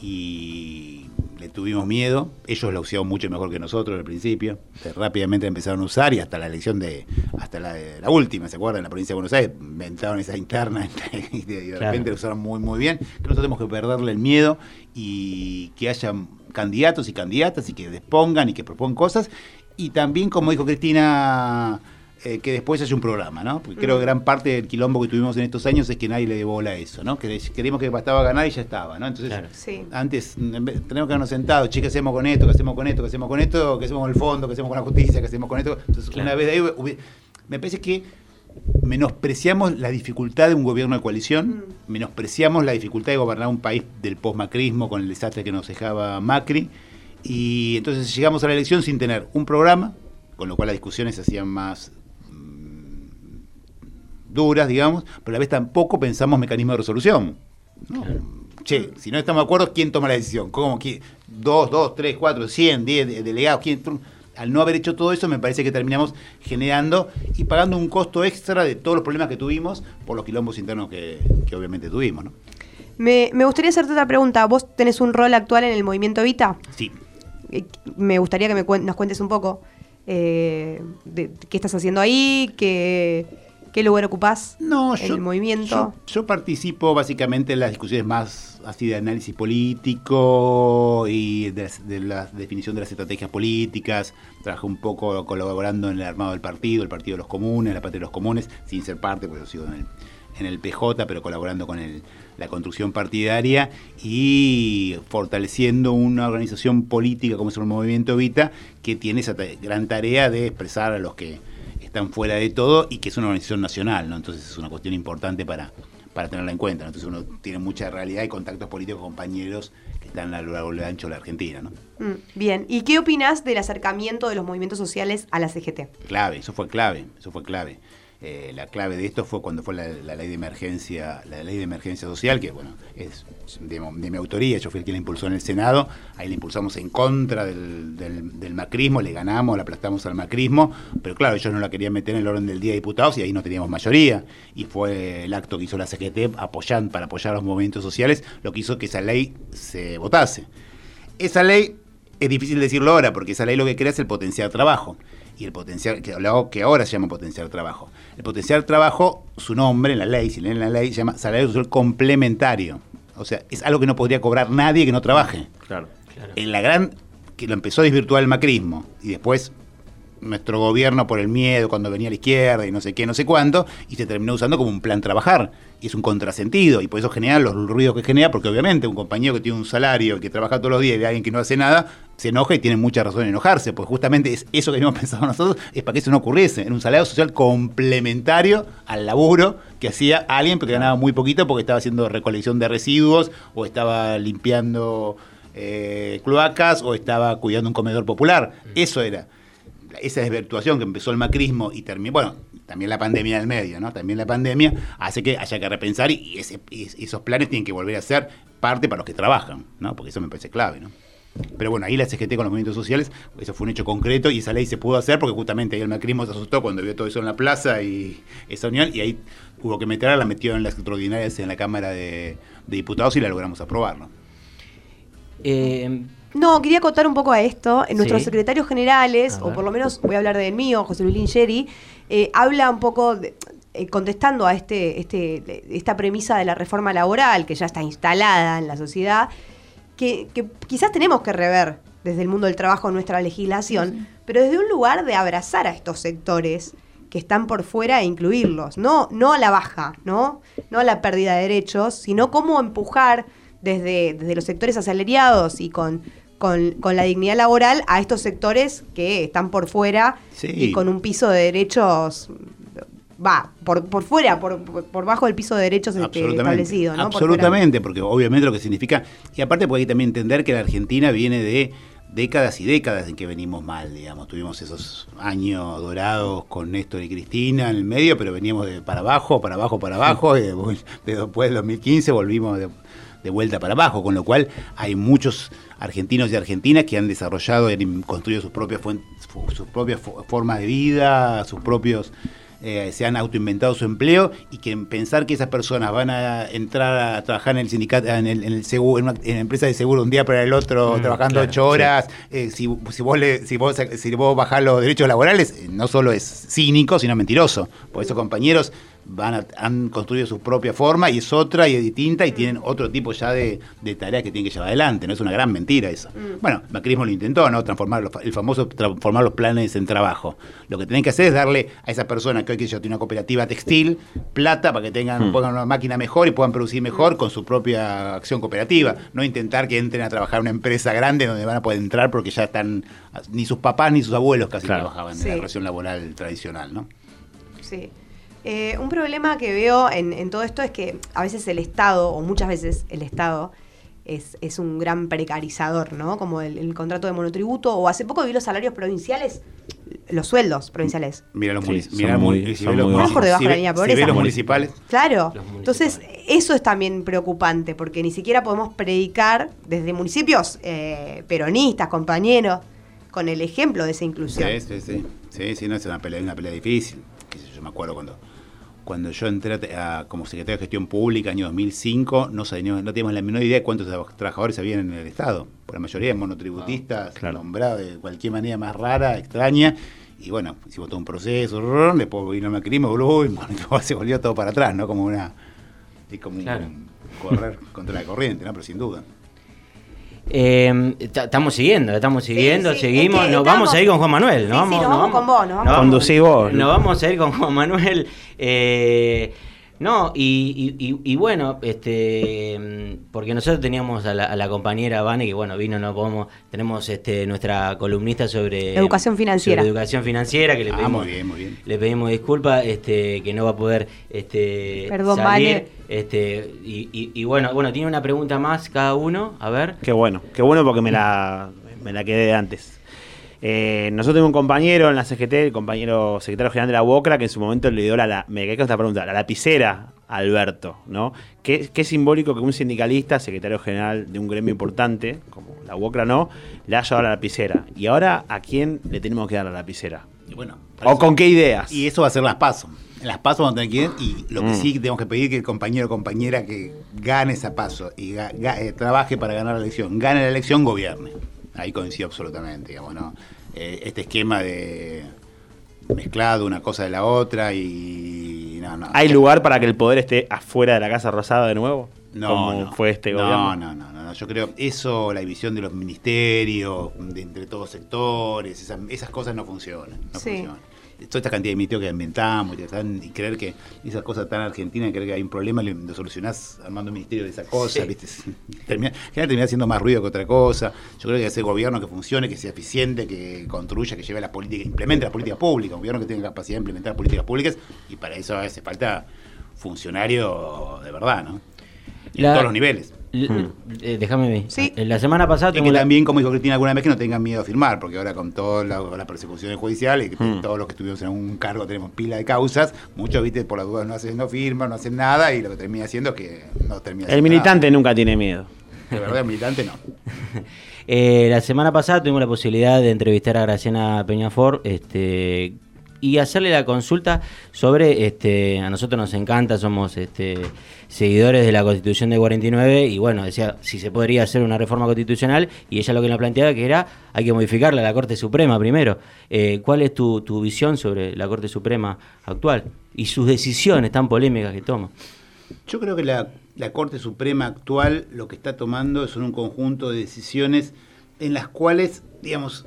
y le tuvimos miedo. Ellos lo usaron mucho mejor que nosotros al principio. Eh, Rápidamente empezaron a usar y hasta la elección de, hasta la, de- la última, ¿se acuerdan? En la provincia de Buenos Aires inventaron esa interna [laughs] y de, y de Claro. repente lo usaron muy, muy bien. Creo que nosotros tenemos que perderle el miedo y que haya candidatos y candidatas y que dispongan y que propongan cosas. Y también, como dijo Cristina, eh, que después haya un programa, ¿no? Porque creo que gran parte del quilombo que tuvimos en estos años es que nadie le dé bola a eso, ¿no? Que queríamos que bastaba ganar y ya estaba, ¿no? Entonces, Claro. Sí. antes tenemos que habernos sentado, che, ¿qué hacemos con esto? ¿Qué hacemos con esto? ¿Qué hacemos con esto? ¿Qué hacemos con el fondo? ¿Qué hacemos con la justicia? ¿Qué hacemos con esto? Entonces, Claro. una vez de ahí, me parece que menospreciamos la dificultad de un gobierno de coalición, menospreciamos la dificultad de gobernar un país del posmacrismo con el desastre que nos dejaba Macri, y entonces llegamos a la elección sin tener un programa, con lo cual las discusiones se hacían más duras, digamos, pero a la vez tampoco pensamos mecanismos de resolución. ¿no? Che, si no estamos de acuerdo, ¿quién toma la decisión? ¿Cómo? ¿Quién? Dos, dos, tres, cuatro, cien, diez de- delegados. ¿quién? Al no haber hecho todo eso, me parece que terminamos generando y pagando un costo extra de todos los problemas que tuvimos por los quilombos internos que, que obviamente tuvimos. ¿no? Me, me gustaría hacerte otra pregunta. ¿Vos tenés un rol actual en el movimiento Vita? Sí. Eh, Me gustaría que me cuen- nos cuentes un poco eh, de qué estás haciendo ahí, qué, ¿Qué lugar ocupás No, yo- el movimiento? Yo, yo participo básicamente en las discusiones más así de análisis político y de, de la definición de las estrategias políticas. Trabajé un poco colaborando en el armado del partido, el Partido de los Comunes, la Patria de los Comunes, sin ser parte, porque yo sigo en el, en el PJ, pero colaborando con el- la construcción partidaria y fortaleciendo una organización política como es el Movimiento Vita, que tiene esa gran tarea de expresar a los que están fuera de todo y que es una organización nacional, ¿no? Entonces es una cuestión importante para, para tenerla en cuenta. ¿no? Entonces uno tiene mucha realidad y contactos políticos con compañeros que están a lo largo y ancho de la Argentina, ¿no? Mm, bien. ¿Y qué opinas del acercamiento de los movimientos sociales a la CGT? Clave, eso fue clave, eso fue clave. Eh, la clave de esto fue cuando fue la, ley de emergencia, la ley de emergencia social, que bueno, es de, mi autoría, yo fui el que la impulsó en el Senado, ahí la impulsamos en contra del, del- macrismo, le ganamos, la aplastamos al macrismo, pero claro, ellos no la querían meter en el orden del día de diputados y ahí no teníamos mayoría. Y fue el acto que hizo la CGT apoyan, para apoyar a los movimientos sociales, lo que hizo que esa ley se votase. Esa ley es difícil decirlo ahora, porque esa ley lo que crea es el potenciar trabajo. Y el potencial, que, lo que ahora se llama potenciar trabajo. El potenciar trabajo, su nombre en la ley, si leen la ley, se llama salario social complementario. O sea, es algo que no podría cobrar nadie que no trabaje. Claro. En la gran, que lo empezó a desvirtuar el macrismo, y después nuestro gobierno por el miedo cuando venía a la izquierda y no sé qué, no sé cuánto, y se terminó usando como un plan trabajar. Y es un contrasentido, y por eso genera los ruidos que genera, porque obviamente un compañero que tiene un salario, que trabaja todos los días y ve a alguien que no hace nada, se enoja y tiene mucha razón en enojarse, pues justamente es eso que habíamos [laughs] pensado nosotros, es para que eso no ocurriese, en un salario social complementario al laburo que hacía alguien porque ganaba muy poquito porque estaba haciendo recolección de residuos o estaba limpiando eh, cloacas o estaba cuidando un comedor popular. Eso era esa desvirtuación que empezó el macrismo y terminó, bueno, también la pandemia del medio, ¿no? También la pandemia hace que haya que repensar y, esos planes tienen que volver a ser parte para los que trabajan, ¿no? Porque eso me parece clave, ¿no? Pero bueno, ahí la CGT con los movimientos sociales, eso fue un hecho concreto y esa ley se pudo hacer porque justamente ahí el macrismo se asustó cuando vio todo eso en la plaza y esa unión y ahí hubo que meterla, la metió en las extraordinarias en la Cámara de, de Diputados y la logramos aprobar, ¿no? Eh, No, quería acotar un poco a esto. Nuestros Sí. secretarios generales, o por lo menos voy a hablar del mío, José Luis Lingeri, eh, habla un poco, de- eh, contestando a este, este, esta premisa de la reforma laboral que ya está instalada en la sociedad, que, que quizás tenemos que rever desde el mundo del trabajo nuestra legislación, pero desde un lugar de abrazar a estos sectores que están por fuera e incluirlos, no, no a la baja, ¿no? no a la pérdida de derechos, sino cómo empujar desde, desde los sectores asalariados y con, con, con la dignidad laboral a estos sectores que están por fuera Sí. y con un piso de derechos, va, por, por fuera, por, por- bajo del piso de derechos este, establecido. ¿no? Por. Absolutamente, porque obviamente lo que significa, y aparte porque hay que también entender que la Argentina viene de décadas y décadas en que venimos mal, digamos, tuvimos esos años dorados con Néstor y Cristina en el medio, pero veníamos de para abajo, para abajo, para abajo, y después, de- después del 2015 volvimos de, de vuelta para abajo, con lo cual hay muchos argentinos y argentinas que han desarrollado y construido sus propias, sus propias fo- formas de vida, sus propios eh, se han autoinventado su empleo y que pensar que esas personas van a entrar a trabajar en el sindicato, en el, en el seguro, en una, en la empresa de seguro un día para el otro, Mm, trabajando claro, ocho horas, eh, si, si vos le, si vos si vos bajás los derechos laborales, eh, no solo es cínico, sino mentiroso. Por eso compañeros van a- han construido su propia forma y es otra y es distinta y tienen otro tipo ya de, de tareas que tienen que llevar adelante. No es una gran mentira eso. Bueno, Macrismo lo intentó, ¿no? Transformar los- el famoso transformar los planes en trabajo. Lo que tienen que hacer es darle a esa persona que hoy que yo tiene una cooperativa textil plata para que tengan Mm. pongan una máquina mejor y puedan producir mejor con su propia acción cooperativa. No intentar que entren a trabajar en una empresa grande donde van a poder entrar porque ya están ni sus papás ni sus abuelos casi Claro. trabajaban en la relación laboral tradicional, ¿no? Sí. Eh, un problema que veo en, en todo esto es que a veces el Estado, o muchas veces el Estado, es, es un gran precarizador, ¿no? Como el, el contrato de monotributo, o hace poco vi los salarios provinciales, los sueldos provinciales. Mira los Sí, mira muy- si los muy munici- bajos. Por debajo si de la ve- línea de si ve pobreza. los municipales. Claro. Los Entonces, eso es también preocupante, porque ni siquiera podemos predicar desde municipios eh, peronistas, compañeros, con el ejemplo de esa inclusión. Sí, sí, sí. Sí, sí, no es una pelea, es una pelea difícil. Qué sé yo, yo me acuerdo cuando, cuando yo entré a- a- como secretario de Gestión Pública, año 2005, no, sabíamos, no teníamos la menor idea de cuántos traba- trabajadores había en el Estado. Por la mayoría de monotributistas, Claro. nombrados de cualquier manera más rara, extraña. Y bueno, hicimos todo un proceso, después vino el macrismo, boludo, y bueno, [laughs] se volvió todo para atrás, ¿no? Como una. Es como Claro. un correr contra la corriente, ¿no? Pero sin duda. Eh, ta- estamos siguiendo, estamos siguiendo, sí, seguimos. es que nos vamos a ir con Juan Manuel. Sí, Nos vamos, sí, nos vamos con vos, nos vamos Conducí vos. Nos vamos a ir con Juan Manuel. eh, no, y, y- y- y bueno, este porque nosotros teníamos a la, a la compañera Vane, que bueno, vino, no podemos, tenemos este nuestra columnista sobre Educación financiera. sobre educación financiera, que le Ah, pedimos, muy bien, muy bien. le pedimos disculpas, este, que no va a poder este, Perdón, salir. Vane. Este, y, y- y bueno, bueno, tiene una pregunta más cada uno, a ver. Qué bueno, qué bueno porque me la, me la quedé antes. Eh, nosotros tenemos un compañero en la CGT, el compañero secretario general de la UOCRA, que en su momento le dio la, la- me quedé con esta pregunta, la lapicera a Alberto, ¿no? ¿Qué, qué simbólico que un sindicalista, secretario general de un gremio importante, como la UOCRA no, le haya dado la lapicera? Y ahora, ¿a quién le tenemos que dar la lapicera? Y bueno. ¿O con qué ideas? Y eso va a ser las pasos. En las pasos vamos a tener que ir y lo que Mm. sí tenemos que pedir que el compañero o compañera que gane esa paso y ga- ga- eh, trabaje para ganar la elección, gane la elección, gobierne. Ahí coincido absolutamente, digamos, ¿no? Eh, este esquema de mezclado una cosa de la otra y no, no. ¿Hay lugar para que el poder esté afuera de la Casa Rosada de nuevo? No, como no. fue este no, gobierno. No, no, no, no. Yo creo eso, la división de los ministerios, de entre todos sectores, esas, esas cosas no funcionan. No Sí. funcionan. Toda esta cantidad de ministerios que inventamos y, tan- y creer que esas cosas tan argentinas, creer que hay un problema, le- lo solucionás armando un ministerio de esa cosa, Sí. ¿viste? [laughs] Termina, termina haciendo más ruido que otra cosa. Yo creo que hacer gobierno que funcione, que sea eficiente, que construya, que lleve la política, implemente la política pública, un gobierno que tenga capacidad de implementar políticas públicas, y para eso hace falta funcionario de verdad, ¿no? Y La- en todos los niveles. Hmm. eh, déjame ver. Sí. Eh, La semana pasada Y que la- también, como dijo Cristina alguna vez, que no tengan miedo a firmar, porque ahora con todas la- las persecuciones judiciales, y que Mm. todos los que estuvimos en un cargo tenemos pila de causas, muchos, viste, por las dudas no hacen, no firman, no hacen nada, y lo que termina haciendo es que no termina El militante nunca tiene miedo. De verdad, el militante no. [laughs] Eh, la semana pasada tuvimos la posibilidad de entrevistar a Graciana Peñafor este, y hacerle la consulta sobre, este, a nosotros nos encanta, somos este, seguidores de la Constitución de 49 y bueno, decía si se podría hacer una reforma constitucional y ella lo que nos planteaba que era hay que modificarla la Corte Suprema primero. Eh, ¿Cuál es tu, tu visión sobre la Corte Suprema actual y sus decisiones tan polémicas que toma? Yo creo que la, la Corte Suprema actual lo que está tomando son un conjunto de decisiones en las cuales, digamos,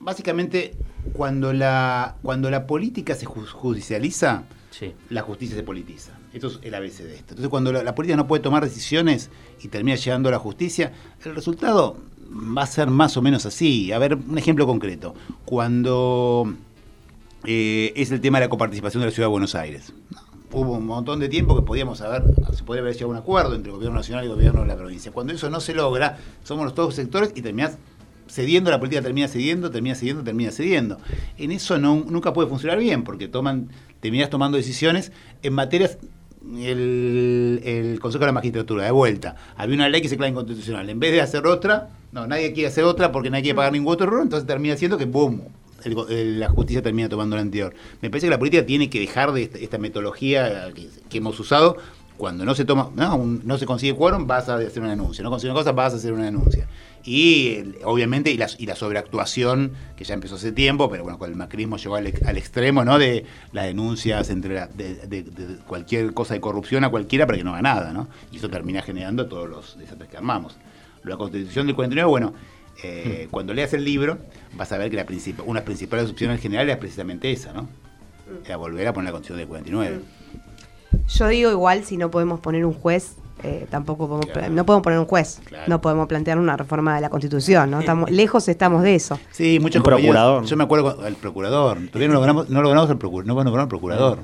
básicamente cuando la, cuando la política se ju- judicializa, Sí. la justicia se politiza. Esto es el ABC de esto. Entonces, cuando la, la política no puede tomar decisiones y termina llegando a la justicia, el resultado va a ser más o menos así. A ver, un ejemplo concreto. Cuando eh, es el tema de la coparticipación de la Ciudad de Buenos Aires. Hubo un montón de tiempo que podíamos haber, se podría haber llegado a un acuerdo entre el gobierno nacional y el gobierno de la provincia. Cuando eso no se logra, somos los todos sectores y terminás cediendo, la política termina cediendo, termina cediendo, termina cediendo. En eso no, nunca puede funcionar bien, porque toman, terminás tomando decisiones en materias el, el Consejo de la Magistratura, de vuelta, había una ley que se declara inconstitucional. En vez de hacer otra, no, nadie quiere hacer otra porque nadie quiere pagar ningún otro error, entonces termina siendo que, boom, el el- la justicia termina tomando la anterior. Me parece que la política tiene que dejar de esta, metodología que, hemos usado. Cuando no se toma, no, no se consigue quórum, vas a hacer una denuncia. No consigues una cosa, vas a hacer una denuncia. Y obviamente, y la, y la sobreactuación, que ya empezó hace tiempo, pero bueno, con el macrismo llegó al, ex- al extremo, ¿no? De las denuncias entre la- de, de- de cualquier cosa de corrupción a cualquiera para que no haga nada, ¿no? Y eso termina generando todos los desastres que armamos. La constitución del 49, bueno, eh, cuando leas el libro, vas a ver que la princip- una de las principales opciones generales es precisamente esa, ¿no? Era volver a poner la constitución del 49. Yo digo igual, si no podemos poner un juez, eh, tampoco podemos, Claro. no podemos poner un juez, Claro. no podemos plantear una reforma de la Constitución, ¿no? Estamos, [laughs] lejos estamos de eso. Sí, muchos procurador. Yo me acuerdo con- el procurador. Todavía no logramos, no logramos el procurador, no logramos el procurador.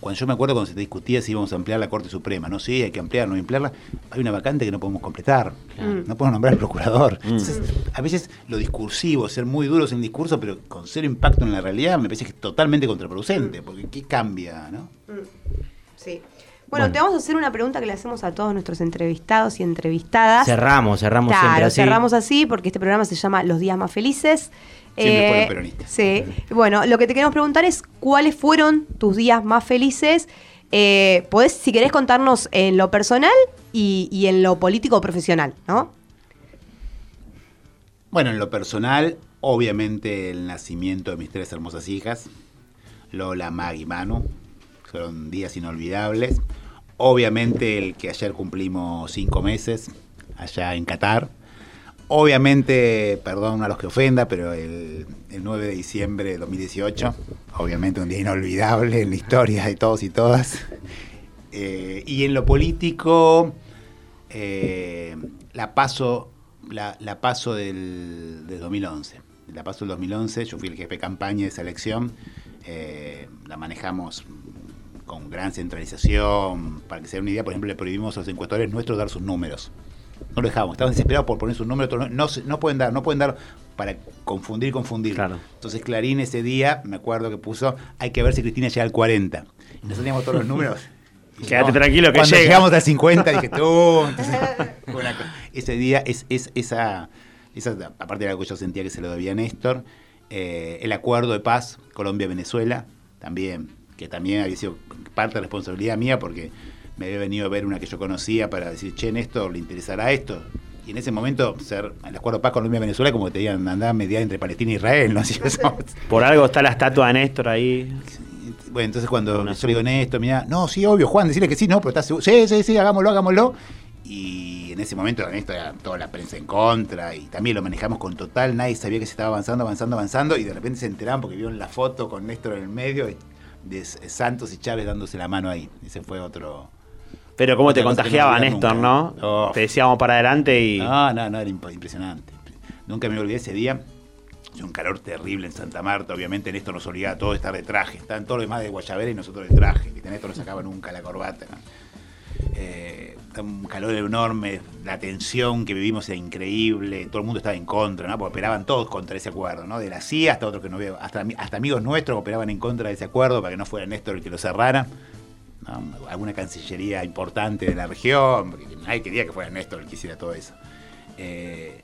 Cuando yo me acuerdo cuando se discutía si íbamos a ampliar la Corte Suprema, no sí, hay que ampliar, no ampliarla, hay una vacante que no podemos completar. No podemos nombrar al procurador. Entonces, a veces lo discursivo, ser muy duros en el discurso, pero con cero impacto en la realidad, me parece que es totalmente contraproducente, porque ¿qué cambia, no? Sí. Bueno, Bueno. te vamos a hacer una pregunta que le hacemos a todos nuestros entrevistados y entrevistadas. Cerramos, cerramos Claro, siempre así. cerramos así porque este programa se llama Los Días Más Felices. Eh, Siempre fueron peronistas. Sí. Bueno, lo que te queremos preguntar es cuáles fueron tus días más felices. Eh, podés, si querés contarnos en lo personal y, y en lo político o profesional, ¿no? Bueno, en lo personal, Obviamente el nacimiento de mis tres hermosas hijas, Lola, Mag y Manu, fueron días inolvidables. Obviamente el que ayer cumplimos cinco meses allá en Qatar. Obviamente, perdón a los que ofenda, pero el, el 9 de diciembre de 2018, obviamente un día inolvidable en la historia de todos y todas. Eh, y en lo político, eh, la paso, la, la paso del, del 2011. La paso del 2011, yo fui el jefe de campaña de esa elección. eh, la manejamos con gran centralización. Para que se den una idea, por ejemplo, le prohibimos a los encuestadores nuestros dar sus números. No lo dejábamos, estaban desesperados por poner sus números. No, no, pueden dar, no pueden dar para confundir, confundir. Entonces Clarín ese día, me acuerdo que puso, hay que ver si Cristina llega al 40. Y nosotros teníamos todos los números. [laughs] Quédate no, tranquilo que Cuando llega. llegamos al 50 dije, tú. Entonces, [laughs] una ese día es, es esa, esa, aparte de algo que yo sentía que se lo debía a Néstor, eh, el acuerdo de paz Colombia-Venezuela, también, que también había sido parte de responsabilidad mía porque me había venido a ver una que yo conocía para decir, che, Néstor, ¿le interesará esto? Y en ese momento, ser el acuerdo de paz Colombia-Venezuela, como que te digan, andar a mediar entre Palestina e Israel, ¿no? [laughs] Así Por algo está la estatua de Néstor ahí. bueno, entonces cuando yo le digo Néstor, mira, no, sí, obvio, Juan, decirle que sí, no, pero estás seguro. Sí, sí, sí, hagámoslo, hagámoslo. Y en ese momento Néstor era toda la prensa en contra y también lo manejamos con total, nadie sabía que se estaba avanzando, avanzando, avanzando y de repente se enteraban porque vieron la foto con Néstor en el medio y- de Santos y Chávez dándose la mano ahí. Ese fue otro... Pero cómo te contagiaba no Néstor, ¿no? Oh. Te decíamos para adelante y. No, no, no, era imp- impresionante. Nunca me olvidé ese día. Hacía un calor terrible en Santa Marta. Obviamente Néstor nos obligaba a todos a estar de traje. Estaban todos los demás de Guayabera y nosotros de traje. Que Néstor no sacaba nunca la corbata. ¿no? Eh, un calor enorme. La tensión que vivimos era increíble. Todo el mundo estaba en contra, ¿no? Porque operaban todos contra ese acuerdo, ¿no? De la CIA hasta otros que no veo. Hasta, hasta amigos nuestros operaban en contra de ese acuerdo para que no fuera Néstor el que lo cerrara. alguna cancillería importante de la región, porque nadie quería que fuera Néstor el que hiciera todo eso. Eh,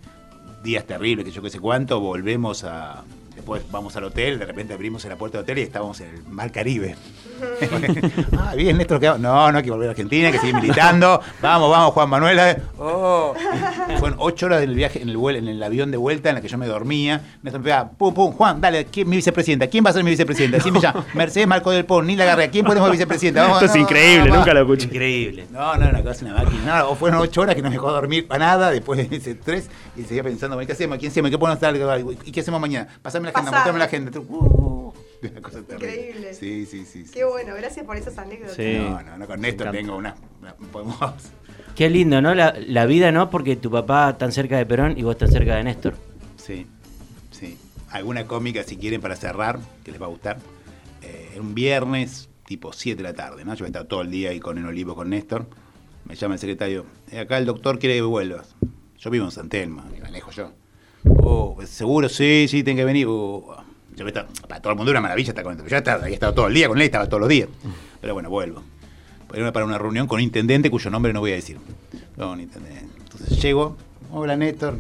días terribles, que yo qué sé cuánto, volvemos a... Después vamos al hotel, de repente abrimos la puerta del hotel y estábamos en el Mar Caribe. [laughs] ah, bien, Néstor, ¿qué? No, no hay que volver a Argentina, hay que seguir militando. Vamos, vamos, Juan Manuel. Oh. Fueron ocho horas en el viaje, en el, vuelo, en el avión de vuelta en la que yo me dormía. Néstor me pegaba, pum, pum, Juan, dale, ¿quién mi vicepresidenta? ¿Quién va a ser mi vicepresidenta? Decime ya, [laughs] Mercedes Marco del Pon, ni la agarré, ¿a quién ponemos vicepresidenta? Vamos, Esto es no, increíble, no, nunca lo escuché. Increíble. No, no, una cosa, una máquina. No, fueron ocho horas que no me dejó dormir para nada después de ese tres y seguía pensando, ¿qué hacemos? ¿Quién hacemos? ¿Qué podemos estar? ¿Y qué hacemos mañana? Pasame la agenda, mostrame la agenda. Uh, [laughs] una cosa terrible. Increíble. Sí, sí, sí. sí. Qué bueno, gracias por esas anécdotas. Sí. No, no, no, con Néstor encanta. tengo una, una- podemos Qué lindo, ¿no? La, la vida, ¿no? Porque tu papá tan cerca de Perón y vos tan cerca de Néstor. Sí, sí. Alguna cómica, si quieren, para cerrar, que les va a gustar. Eh, un viernes, tipo 7 de la tarde, ¿no? Yo he estado todo el día ahí con el olivo con Néstor. Me llama el secretario. "Eh, acá el doctor quiere que vuelvas. Yo vivo en San Telmo, me manejo yo. Oh, ¿seguro? Sí, sí, tiene que venir. Oh, yo voy a estar- para todo el mundo era una maravilla estar con Yo estaba, había estado todo el día con él, estaba todos los días. Pero bueno, vuelvo. Era para una reunión con un intendente cuyo nombre no voy a decir. No. Entonces llego, hola Néstor,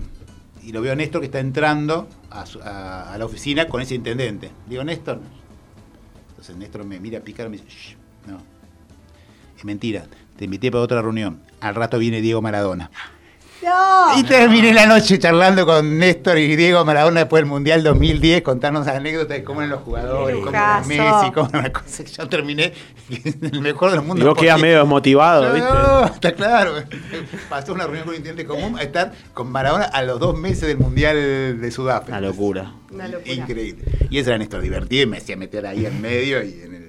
y lo veo a Néstor que está entrando a, la oficina con ese intendente. Digo, Néstor. Entonces Néstor me mira a picar y me dice, "Shh, no. Es mentira, te invité para otra reunión. Al rato viene Diego Maradona. No. Y terminé la noche charlando con Néstor y Diego Maradona después del Mundial 2010, contarnos anécdotas de cómo eran los jugadores, cómo era. Messi, cómo era una cosa que yo terminé [laughs] el mejor de los Y vos quedás medio desmotivado, ¿viste? no, está claro. Pasó una reunión con un intendente común a estar con Maradona a los dos meses del Mundial de Sudáfrica. Una locura. Una locura. Increíble. Y ese era Néstor divertido y me hacía meter ahí en medio y en el.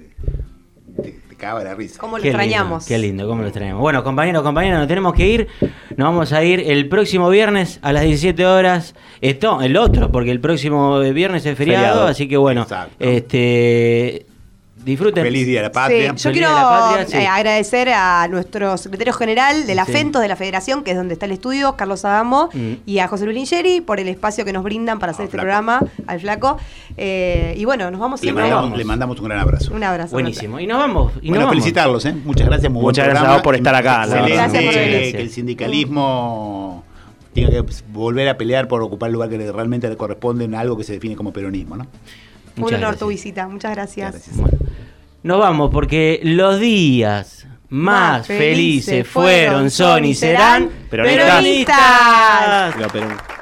Cagaba la risa. ¿Cómo lo Qué extrañamos? Lindo, qué lindo, cómo lo extrañamos. Bueno, compañeros, compañeras, nos tenemos que ir. Nos vamos a ir el próximo viernes a las 17 horas. Esto, el otro, porque el próximo viernes es feriado, Feriado. así que bueno, Exacto. este disfruten. Feliz Día de la Sí, Patria. yo Feliz quiero Día de la Patria, sí. eh, agradecer a nuestro secretario general de la Sí. FENTOS de la Federación, que es donde está el estudio, Carlos Adamo, Mm. y a José Luis Lingeri por el espacio que nos brindan para hacer Ah, este flaco. programa, al flaco. Eh, y bueno, nos vamos Le a ir. mandamos, le mandamos un gran abrazo. Un abrazo. Buenísimo. Y nos vamos. Y nos bueno, vamos. felicitarlos, ¿eh? Muchas gracias, muy buen Muchas gracias a programa. vos por estar acá. Gracias por venir. que el sindicalismo tenga que volver a pelear por ocupar el lugar que realmente le corresponde en algo que se define como peronismo, ¿no? Un Muchas honor gracias. tu visita. Muchas gracias. Gracias. Bueno, nos vamos porque los días más Más felices felices fueron, son y serán Peronistas. peronistas. Viva Perón.